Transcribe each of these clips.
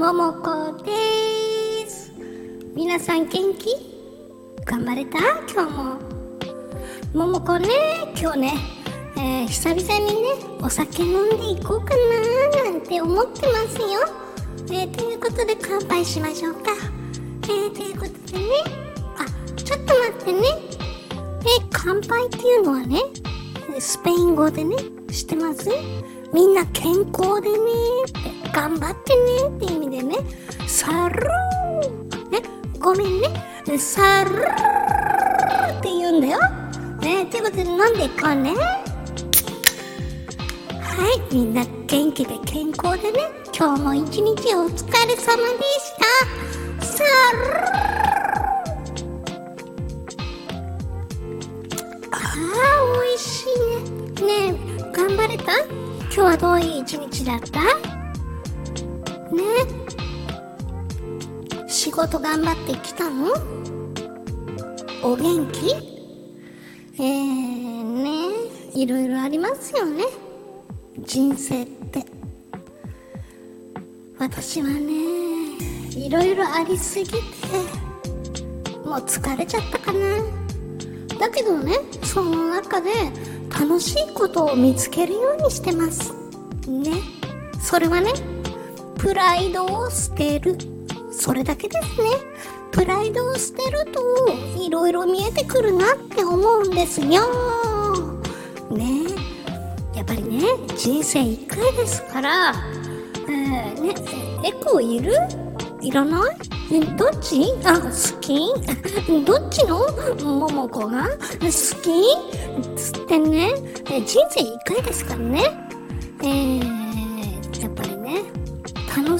ももこです。皆さん元気？頑張れた？今日も。ももこね今日ね、えー、久々にねお酒飲んでいこうかななんて思ってますよ。えー、ということで乾杯しましょうか。えー、ということでねあちょっと待ってね。え乾杯っていうのはねスペイン語でね知ってます？みんな健康でね。頑張ってねって意味でね。サルーねごめんね。サルーって言うんだよ。ねということで飲んでいこうね。はいみんな元気で健康でね。今日も一日お疲れ様でした。サルーあー美味しいね。ねえ頑張れた？今日はどういう一日だった？ね。仕事頑張ってきたの？お元気？えー、ね。いろいろありますよね。人生って。私はねいろいろありすぎてもう疲れちゃったかな。だけどねその中で楽しいことを見つけるようにしてます。ね。それはねプライドを捨てる。それだけですね。プライドを捨てるといろいろ見えてくるなって思うんですよ。ね。やっぱりね人生1回ですからえー、ねエコいる？いらない？どっち？あ、好き？どっちの？ももこが？好き？つってね、人生一回ですからね。えー、やっぱりね、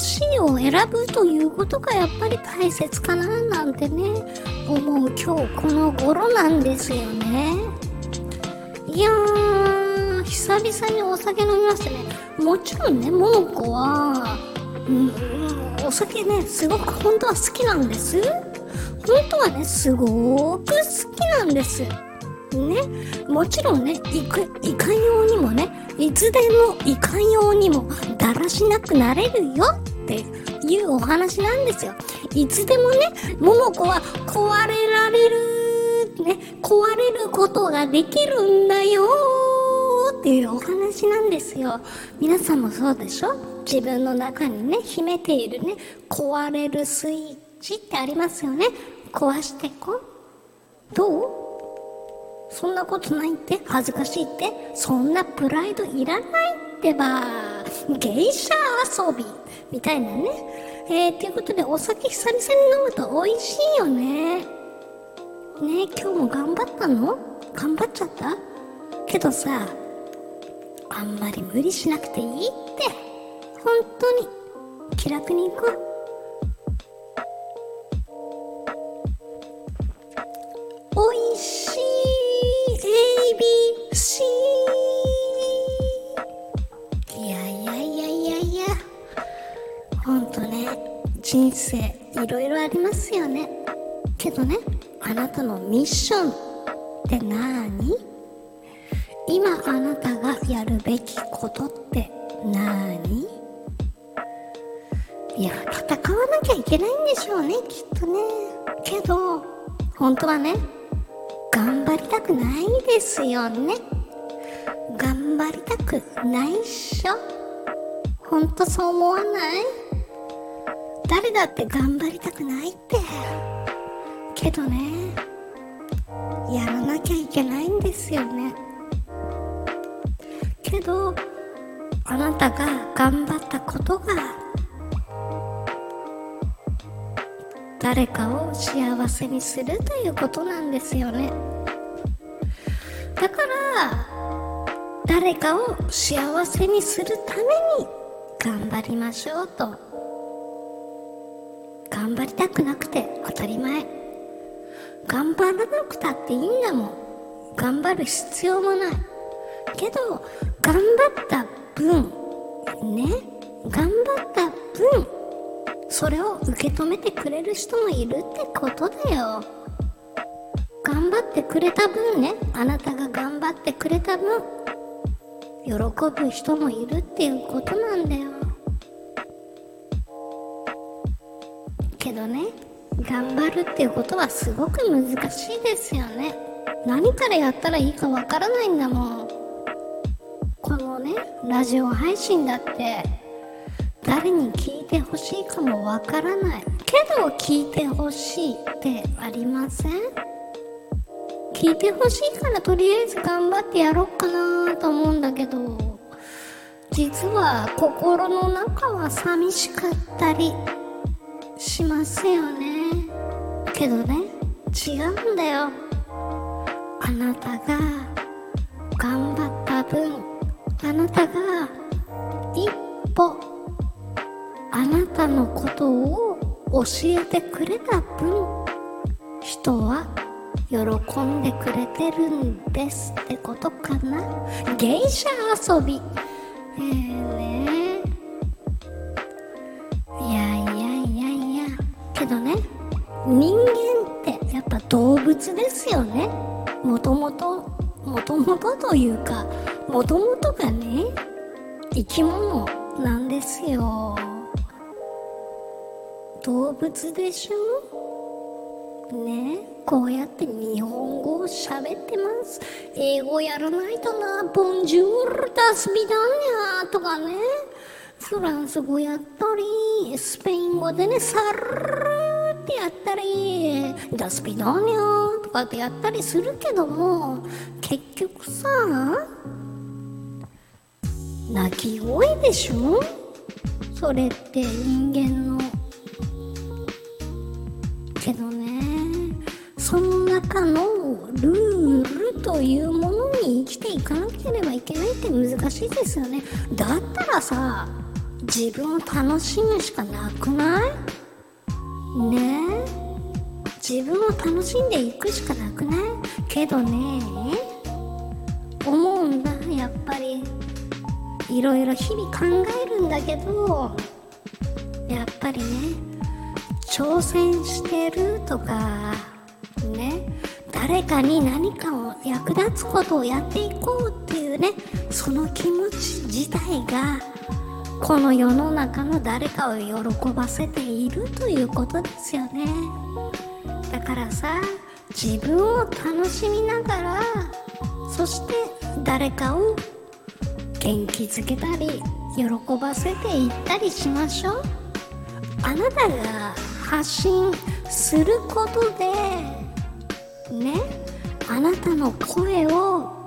楽しいを選ぶということがやっぱり大切かななんてね、思う今日この頃なんですよね。いやー、久々にお酒飲みましたね。もちろんね、ももこは、うん、お酒ね、すごく本当は好きなんです。本当はね、すごく好きなんです。ね、もちろんね、いかいかようにもね、いつでもいかようにもだらしなくなれるよっていうお話なんですよ。いつでもね、桃子は壊れられる、ね、壊れることができるんだよっていうお話なんですよ。皆さんもそうでしょ？自分の中にね、秘めているね、壊れるスイッチってありますよね。壊してこう。どう？そんなことないって？恥ずかしいって？そんなプライドいらないってば芸者遊びみたいなね。えー、ということでお酒久々に飲むと美味しいよね。ね今日も頑張ったの？頑張っちゃった？けどさ、あんまり無理しなくていいって。本当に気楽に行こう。おいしい ABC 人生いろいろありますよね。けどねあなたのミッションって何？今あなたがやるべきことって何？いや戦わなきゃいけないんでしょうねきっとね。けど本当はね頑張りたくないですよね。頑張りたくないっしょ。ほんとそう思わない？誰だって頑張りたくないって。けどねやらなきゃいけないんですよね。けどあなたが頑張ったことが誰かを幸せにするということなんですよね。だから誰かを幸せにするために頑張りましょうと。頑張りたくなくて当たり前。頑張らなくたっていいんだもん。頑張る必要もない。けど頑張った分ね頑張った分それを受け止めてくれる人もいるってことだよ。頑張ってくれた分ねあなたが頑張ってくれた分喜ぶ人もいるっていうことなんだよ。けどね頑張るっていうことはすごく難しいですよね。何からやったらいいかわからないんだもん。このねラジオ配信だって誰に聞いてほしいかもわからない。けど聞いてほしいってありません？聞いてほしいからとりあえず頑張ってやろうかなと思うんだけど実は心の中は寂しかったりしますよね。けどね違うんだよ。あなたが頑張った分あなたが一歩あなたのことを教えてくれた分人は喜んでくれてるんですってことかな。芸者遊び。えーね人間ってやっぱ動物ですよね。もともともともとというかもともとがね生き物なんですよ。動物でしょ？ね。こうやって日本語を喋ってます。英語やらないとな。ボンジュールダスビダーニャとかね。フランス語やったりスペイン語でねサルってやったりダスビダーニャとかってやったりするけども結局さ鳴き声でしょ？それって人間の。けどねその中のルールというものに生きていかなければいけないって難しいですよね。だったらさ自分を楽しむしかなくない？ねえ。自分を楽しんでいくしかなくない？けどね。思うんだ。やっぱり。いろいろ日々考えるんだけど。やっぱりね。挑戦してるとか。ね。誰かに何かを役立つことをやっていこうっていうね。その気持ち自体がこの世の中の誰かを喜ばせているということですよね。だからさ自分を楽しみながらそして誰かを元気づけたり喜ばせていったりしましょう。あなたが発信することでねあなたの声を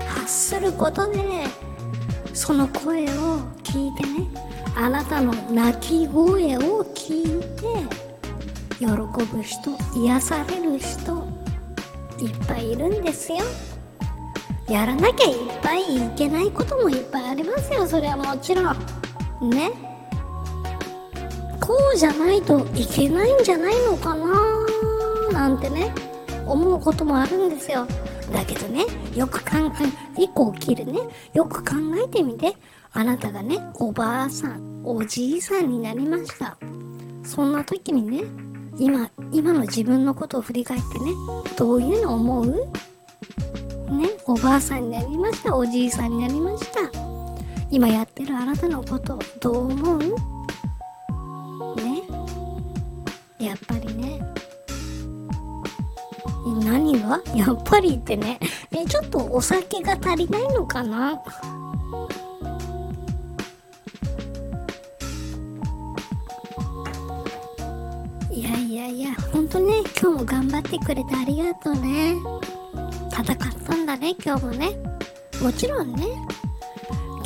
発することでその声を聞いてねあなたの泣き声を聞いて喜ぶ人癒される人いっぱいいるんですよ。やらなきゃいっぱいいけないこともいっぱいありますよ。それはもちろん。ね。こうじゃないといけないんじゃないのかななんてね思うこともあるんですよ。だけどねよく考え一個起きるね。よく考えてみて。あなたがねおばあさんおじいさんになりました。そんな時にね今今の自分のことを振り返ってねどういうの思う？ねおばあさんになりましたおじいさんになりました。今やってるあなたのことどう思う？ね。やっぱりね何が？やっぱりってね。えちょっとお酒が足りないのかな？いやいやいやほんとね今日も頑張ってくれてありがとうね。戦ったんだね今日もね。もちろんね。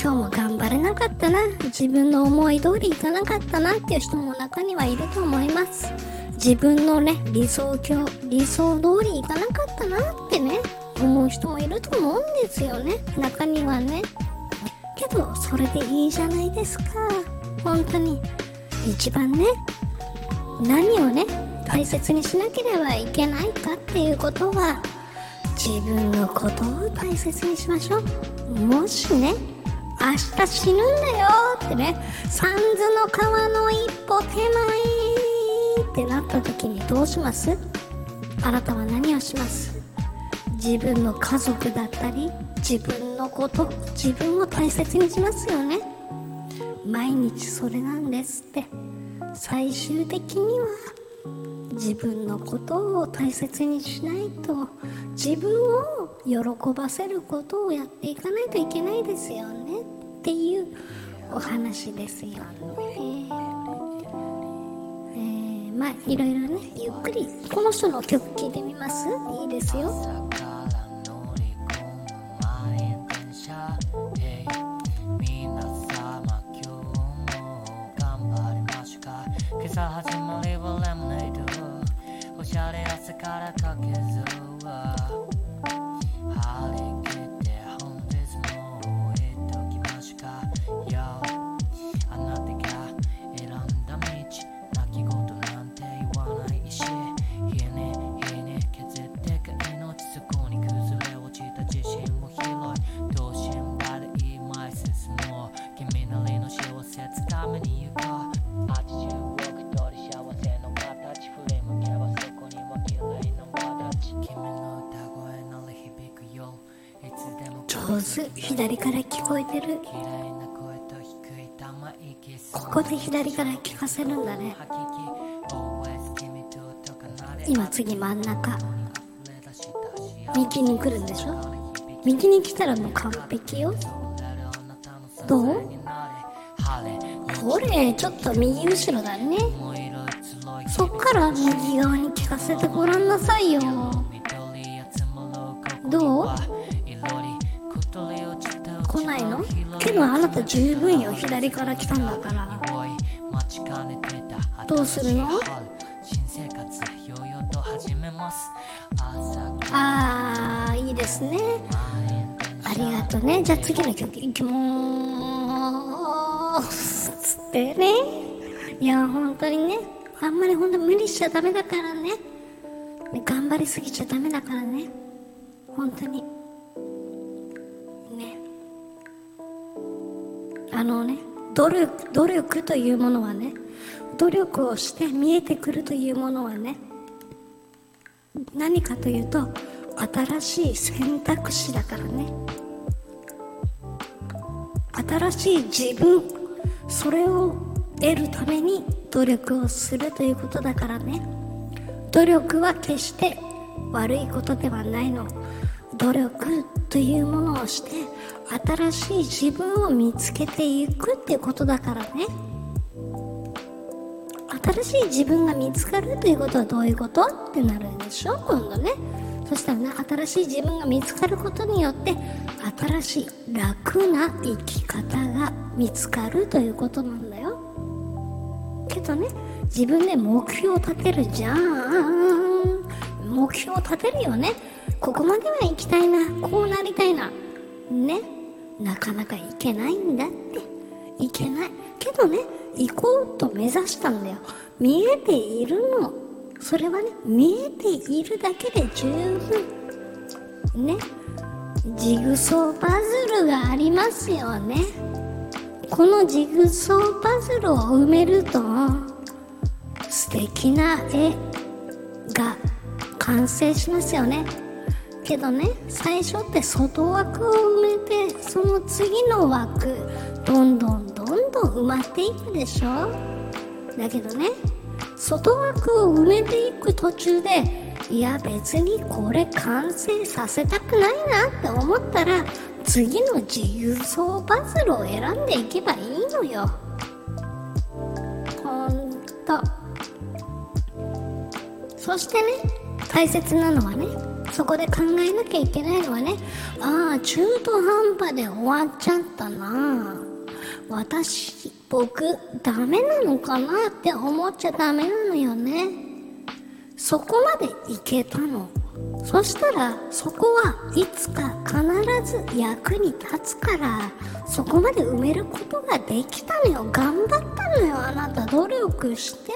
今日も頑張れなかったな。自分の思い通りいかなかったなっていう人も中にはいると思います。自分のね理想郷理想通りいかなかったなってね思う人もいると思うんですよね。中にはね。けどそれでいいじゃないですか。本当に。一番ね何をね大切にしなければいけないかっていうことは自分のことを大切にしましょう。もしね明日死ぬんだよってね三途の川の一歩手前ってなった時にどうします？あなたは何をします？自分の家族だったり自分のこと自分を大切にしますよね。毎日それなんですって。最終的には自分のことを大切にしないと自分を喜ばせることをやっていかないといけないですよねっていうお話ですよね。まあいろいろねゆっくりこの人の曲聴いてみます？いいですよ。朝始まりはレモネード。おしゃれ汗からかけず。上手左から聞こえてる。ここで左から聞かせるんだね。今次真ん中。右に来るんでしょ？右に来たらもう完璧よ。どう？これちょっと右後ろだね。そっから右側に聞かせてごらんなさいよ。けどあなた十分よ。左から来たんだから。どうするの？ああいいですね。ありがとうね。じゃあ次の曲いきまーす。つってね。いや本当にね。あんまり本当無理しちゃダメだからね。頑張りすぎちゃダメだからね。本当に。あのね努力努力というものはね努力をして見えてくるというものはね何かというと新しい選択肢だからね。新しい自分それを得るために努力をするということだからね。努力は決して悪いことではないの。努力というものをして新しい自分を見つけていくってことだからね。新しい自分が見つかるということはどういうこと？ってなるでしょ？今度ね。そしたらね新しい自分が見つかることによって新しい楽な生き方が見つかるということなんだよ。けどね自分で目標を立てるじゃん。目標を立てるよね。ここまでは行きたいな。こうなりたいな。ね。なかなか行けないんだって。行けない。けどね行こうと目指したんだよ。見えているの。それはね見えているだけで十分ね。ジグソーパズルがありますよね。このジグソーパズルを埋めると素敵な絵が完成しますよね。けどね最初って外枠を埋めてその次の枠どんどんどんどん埋まっていくでしょ？だけどね外枠を埋めていく途中でいや別にこれ完成させたくないなって思ったら次の自由走パズルを選んでいけばいいのよ。ほんと。そしてね大切なのはねそこで考えなきゃいけないのはねああ中途半端で終わっちゃったな。私僕ダメなのかなって思っちゃダメなのよね。そこまでいけたの。そしたらそこはいつか必ず役に立つからそこまで埋めることができたのよ。頑張ったのよあなた。努力して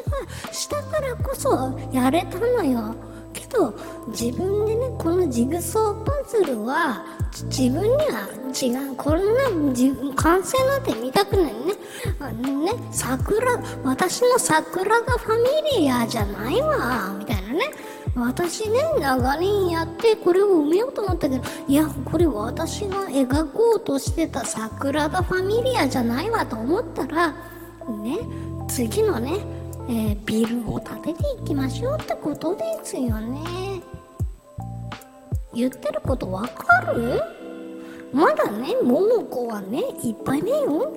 したからこそやれたのよ。けど自分でねこのジグソーパズルは自分には違う。こんな完成なんて見たくないね。あのね桜私の桜がファミリアじゃないわみたいなね。私ね長年やってこれを埋めようと思ったけどいやこれ私が描こうとしてた桜田ファミリアじゃないわと思ったらね次のね、えービルを建てていきましょうってことですよね。言ってることわかる？まだね桃子はねいっぱい目よ。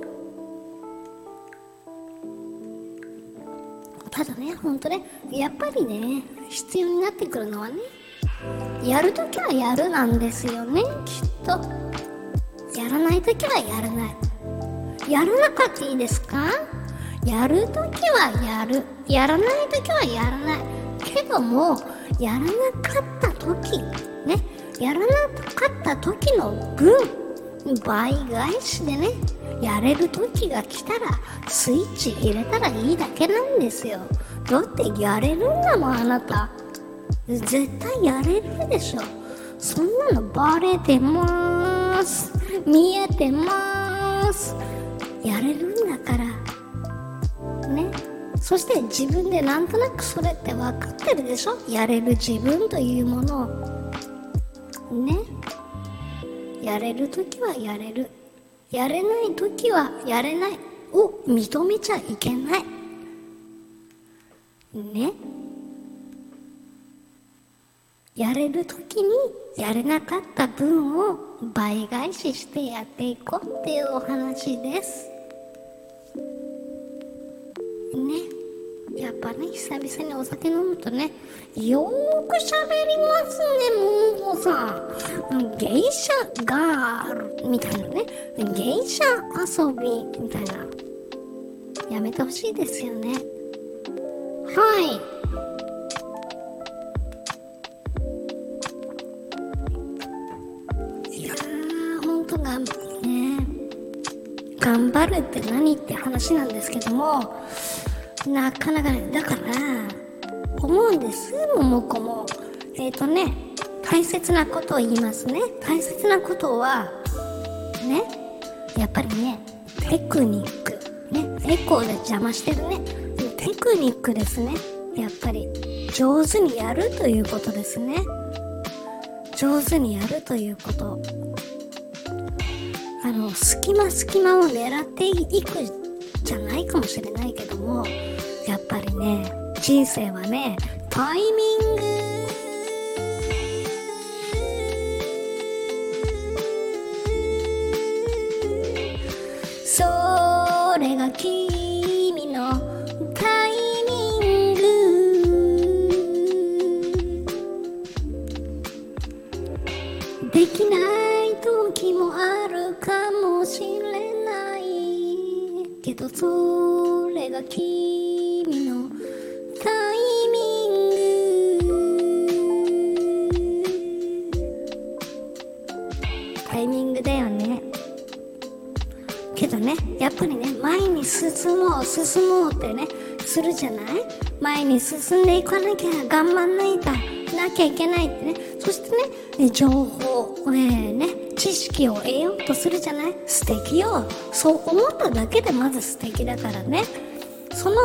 ただねほんとねやっぱりね必要になってくるのはねやるときはやるなんですよねきっと。やらないときはやらない。やらなかったいいですか？やるときはやる。やらないときはやらない。けどもやらなかったときね。やらなかった時の分倍返しでねやれる時が来たらスイッチ入れたらいいだけなんですよ。だってやれるんだもんあなた。絶対やれるでしょ。そんなのバレてます。見えてます。やれるんだから。そして自分でなんとなくそれって分かってるでしょ？やれる自分というものを。ね。やれる時はやれる。やれない時はやれないを認めちゃいけない。ね。やれる時にやれなかった分を倍返ししてやっていこうっていうお話です。ね。やっぱね久々にお酒飲むとねよーく喋りますねもうさ芸者ガールみたいなね。芸者遊びみたいな。やめてほしいですよね。はい。いやーほんと頑張るね頑張るって何って話なんですけどもなかなかねだから思うんです。桃子も。えっ、ー、とね大切なことを言いますね。大切なことはねやっぱりねテクニック。ねエコーで邪魔してるね。テクニックですね。やっぱり上手にやるということですね。上手にやるということ。あの隙間隙間を狙っていくじゃないかもしれないけどもやっぱりね人生はねタイミング。それがきそれが君のタイミングタイミングだよね。けどねやっぱりね前に進もう進もうってねするじゃない？前に進んでいかなきゃ頑張んないとなきゃいけないってね。そしてね情報えー、ね知識を得ようとするじゃない？素敵よ。そう思っただけでまず素敵だからね。その、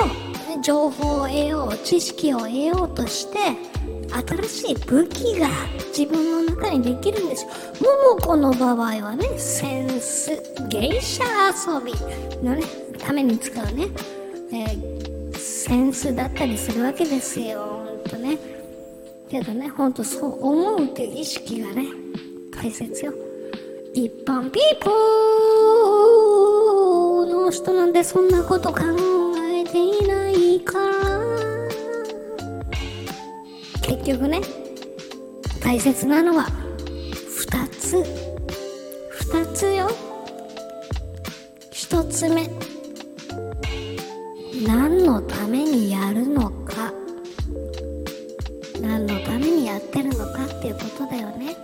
情報を得よう知識を得ようとして新しい武器が自分の中にできるんです。よ桃子の場合はねセンス芸者遊びのねために使うね、えー、センスだったりするわけですよ。ほんとね。けどねほんとそう思うっていう意識がね大切よ。一般ピーポーの人なんてそんなこと考えていないから。結局ね大切なのは2つ。2つよ。1つ目。何のためにやるのか。っていうことだよね。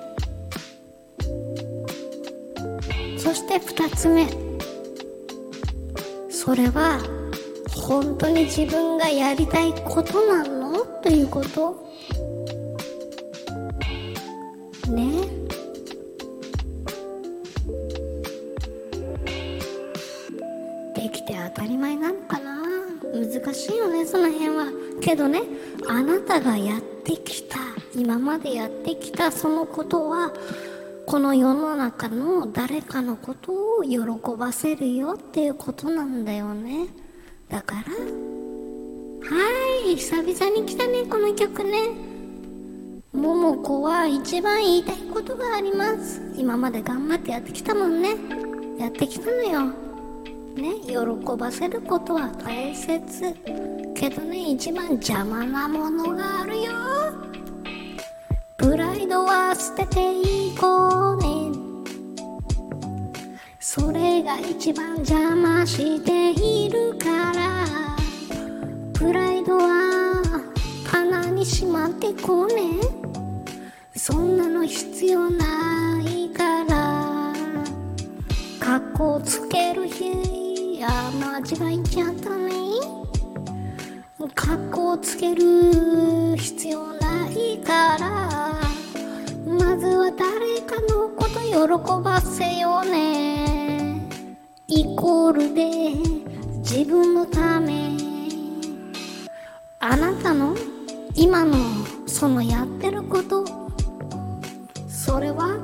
そして2つ目。それは本当に自分がやりたいことなの？ということ。ね。できて当たり前なのかな？難しいよねその辺は。けどねあなたがやっ今までやってきたそのことはこの世の中の誰かのことを喜ばせるよっていうことなんだよね。だからはい久々に来たねこの曲ね。桃子は一番言いたいことがあります。今まで頑張ってやってきたもんね。やってきたのよ。ね喜ばせることは大切。けどね一番邪魔なものがあるよ。プライドは捨てていこうねそれが一番邪魔しているから。プライドは棚にしまってこうねそんなの必要ないから。格好つける日や間違えちゃったね格好つける必要ないからまずは誰かのこと喜ばせようね。イコールで自分のため。あなたの今のそのやってること。それは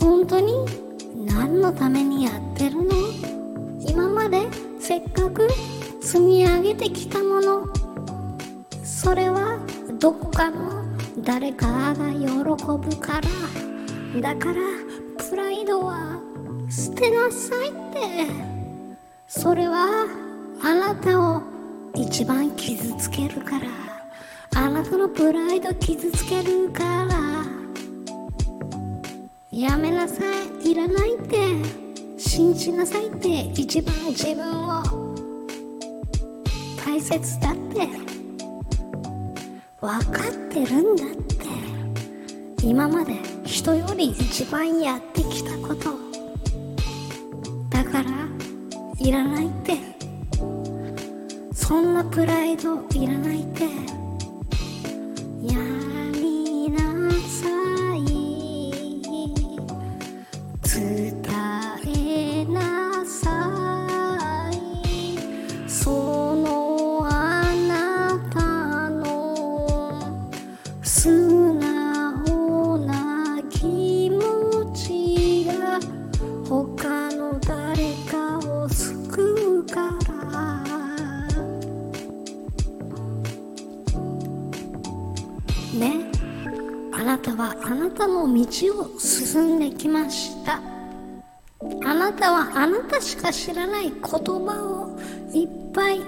本当に何のためにやってるの？今までせっかく積み上げてきたもの。それはどこかの誰かが喜ぶから。だからプライドは捨てなさいって。それはあなたを一番傷つけるから。あなたのプライド傷つけるから。やめなさいいらないって。信じなさいって一番自分を。大切だって。分かってるんだって。今まで人より一番やってきたこと。だからいらないって。そんなプライドいらないって。素直な気持ちが他の誰かを救うから。ねあなたはあなたの道を進んできました。あなたはあなたしか知らない言葉をいっぱい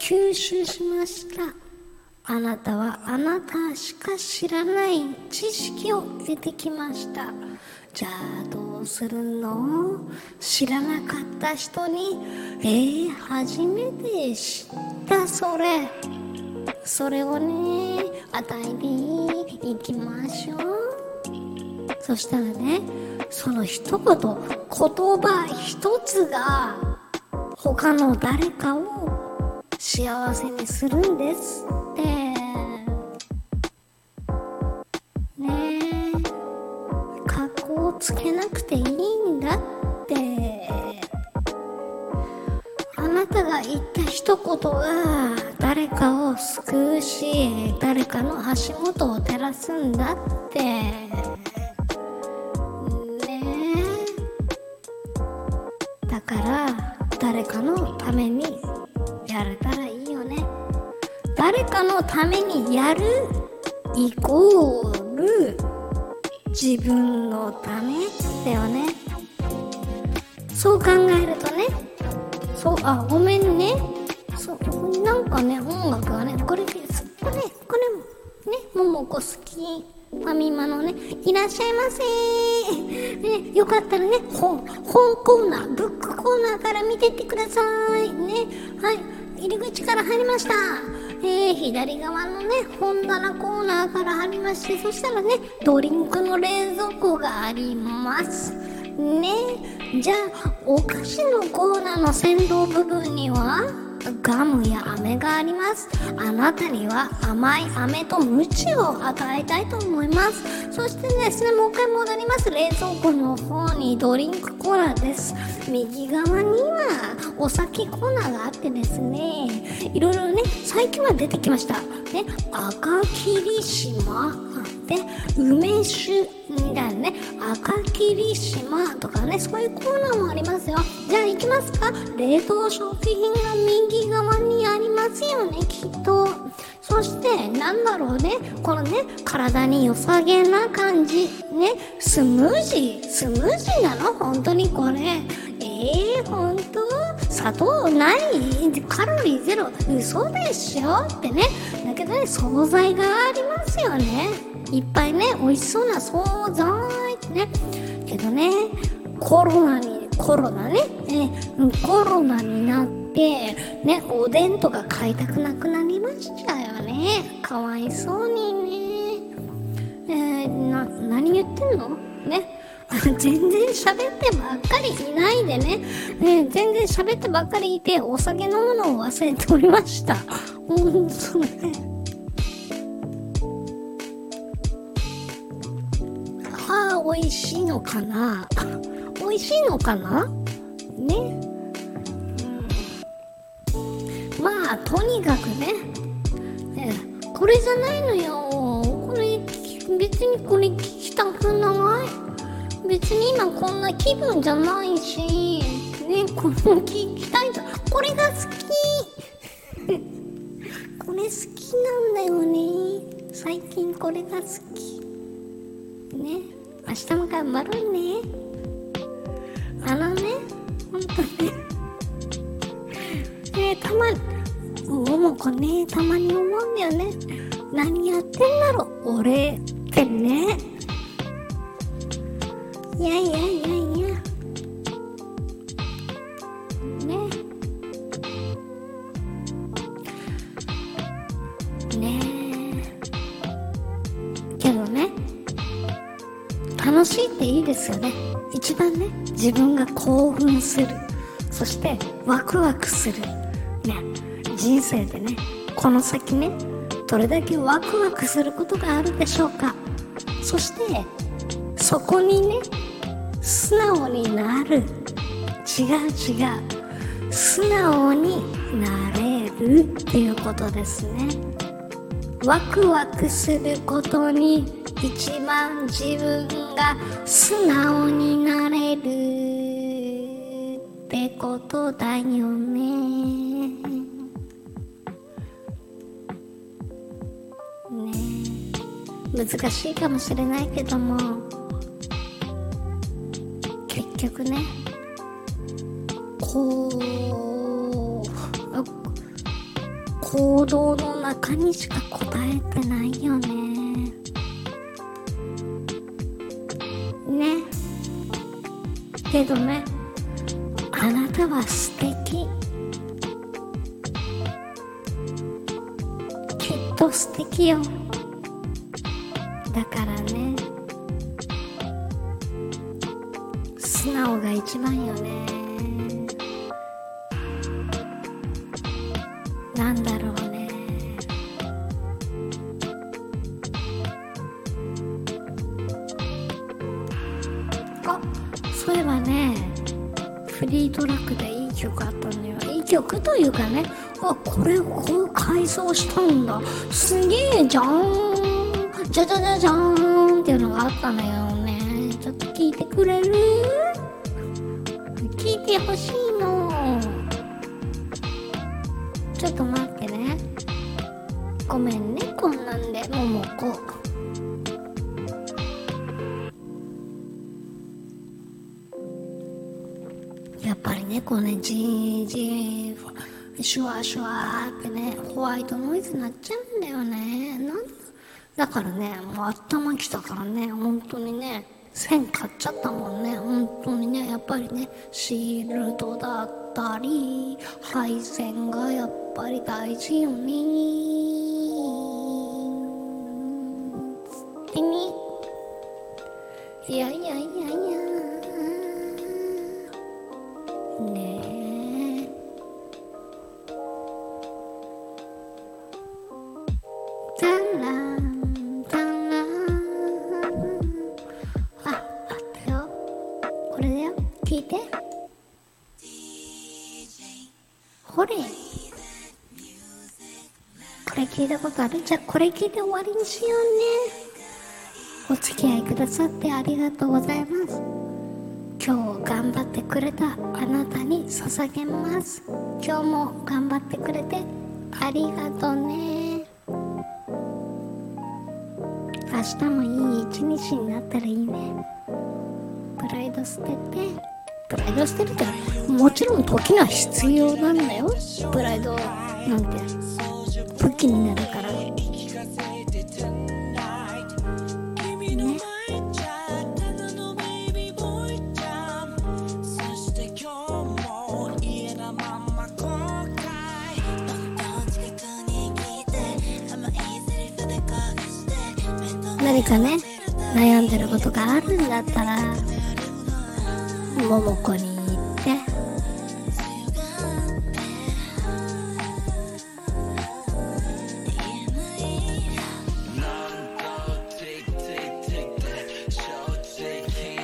吸収しました。あなたはあなたしか知らない知識を得てきました。じゃあどうするの？知らなかった人にえー、初めて知ったそれ。それをね与えに行きましょう。そしたらねその一言言葉一つが他の誰かを幸せにするんです。つけなくていいんだって。あなたが言った一言が誰かを救うし誰かの足元を照らすんだって。ねえ。だから誰かのためにやれたらいいよね誰かのためにやる。イコー自分のためだよね。そう考えるとね。そうあごめんね。そうなんかね音楽がねこれですこれこれもねももこ好きファミマのねいらっしゃいませ。ねよかったらね本本コーナーブックコーナーから見てってください。ねはい入り口から入りました。えー、左側のね本棚コーナーからありましてそしたらねドリンクの冷蔵庫があります。ね。じゃあお菓子のコーナーの先導部分には？ガムや飴があります。あなたには甘い飴とムチを与えたいと思います。そしてですねもう一回戻ります。冷蔵庫の方にドリンクコーナーです。右側にはお酒コーナーがあってですねいろいろね最近は出てきました。ね赤霧島て梅酒みたいなね赤霧島とかね。そういうコーナーもありますよ。じゃあ行きますか。冷凍食品が右側にありますよね。きっと。そしてなんだろうね。このね体に良さげな感じね。スムージー。スムージーなの？本当にこれ。えー、本当？砂糖ない？カロリーゼロ？嘘でしょ？ってね。だけどね惣菜がありますよね。いっぱいね美味しそうな惣菜ってね。けどねコロナにコロナね。ねコロナになってねおでんとか買いたくなくなりましたよね。かわいそうにね。えー、な何言ってんの？ね。全然喋ってばっかりいないでね、ね全然喋ってばっかりいて、お酒飲むのを忘れておりました。うん、そうね。美味しいのかな？美味しいのかな？ね。うん、まあ、とにかくね、ねこれじゃないのよ。これ、別にこれ聞きたくない。別に今こんな気分じゃないし。ねこの聞きたいと。これが好き。これ好きなんだよね。最近これが好き。ね。明日も頑張ろうね。あのねほんとねねたまに桃子ねたまに思うんだよね。何やってんだろ俺ってね。いやいやいやいや。楽しいっていいですよね。一番ね自分が興奮する。そしてワクワクする。ね。人生でねこの先ねどれだけワクワクすることがあるでしょうか。そしてそこにね素直になる。違う違う。素直になれるっていうことですね。ワクワクすることに一番自分が素直になれるってことだよね。ね難しいかもしれないけども。結局ね。こう行動の中にしか答えてないよね。けどね。あなたは素敵。きっと素敵よ。フリートラックでいい曲あったのよいい曲というかね。あこれをこう改造したんだ。すげえじゃーん。じゃじゃじゃじゃーんっていうのがあったのよね。ちょっと聞いてくれる？聞いてほしいの。ちょっと待ってね。ごめんねこんなんで。ももここうねジージーシュワシュワってねホワイトノイズになっちゃうんだよね。なんだからねもう頭きたからね本当にね線買っちゃったもんね。本当にねやっぱりねシールドだったり配線がやっぱり大事よね。つってね。いやいやいやいや。ねえタランタランあ、あったよ。これだよ。聞いて。ほれ。これ聞いたことある？じゃあこれ聞いて終わりにしようね。お付き合いくださってありがとうございます今日頑張ってくれたあなたに捧げます。今日も頑張ってくれてありがとうね。明日もいい一日になったらいいね。プライド捨てて。プライド捨てるってもちろん時が必要なんだよ。プライドなんて。武器になる。何かね悩んでることがあるんだったら桃子に言って。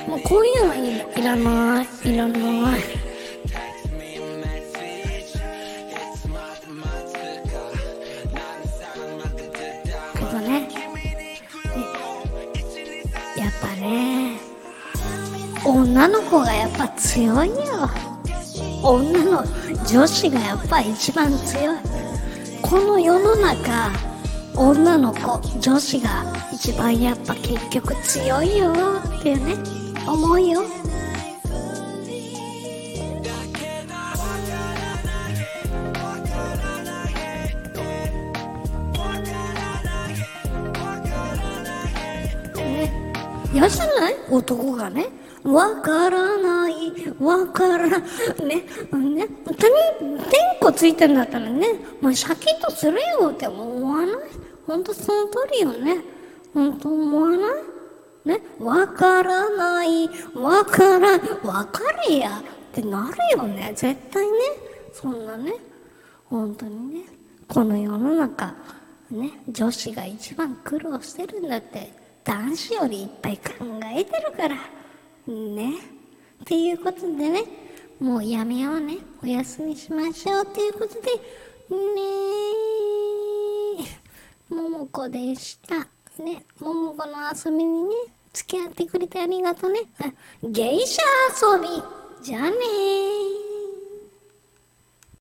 もうこういうのいいらないいらない。女の子がやっぱ強いよ。女の女子がやっぱ一番強い。この世の中女の子女子が一番やっぱ結局強いよっていうね思うよ。ね。嫌じゃない？男がね。わからない。わからねね他に天候ついてんだったらねもうシャキッとするよって思わない？ほんとその通りよね。ほんと思わない？ねわからない。わからんわかれや。ってなるよね。絶対ね。そんなね。本当にね。この世の中ね女子が一番苦労してるんだって男子よりいっぱい考えてるから。ね。っていうことでねもうやめようね。お休みしましょうっていうことでねえ。桃子でした。ね。ももこの遊びにね付き合ってくれてありがとうね。あ芸者遊び。じゃあねー。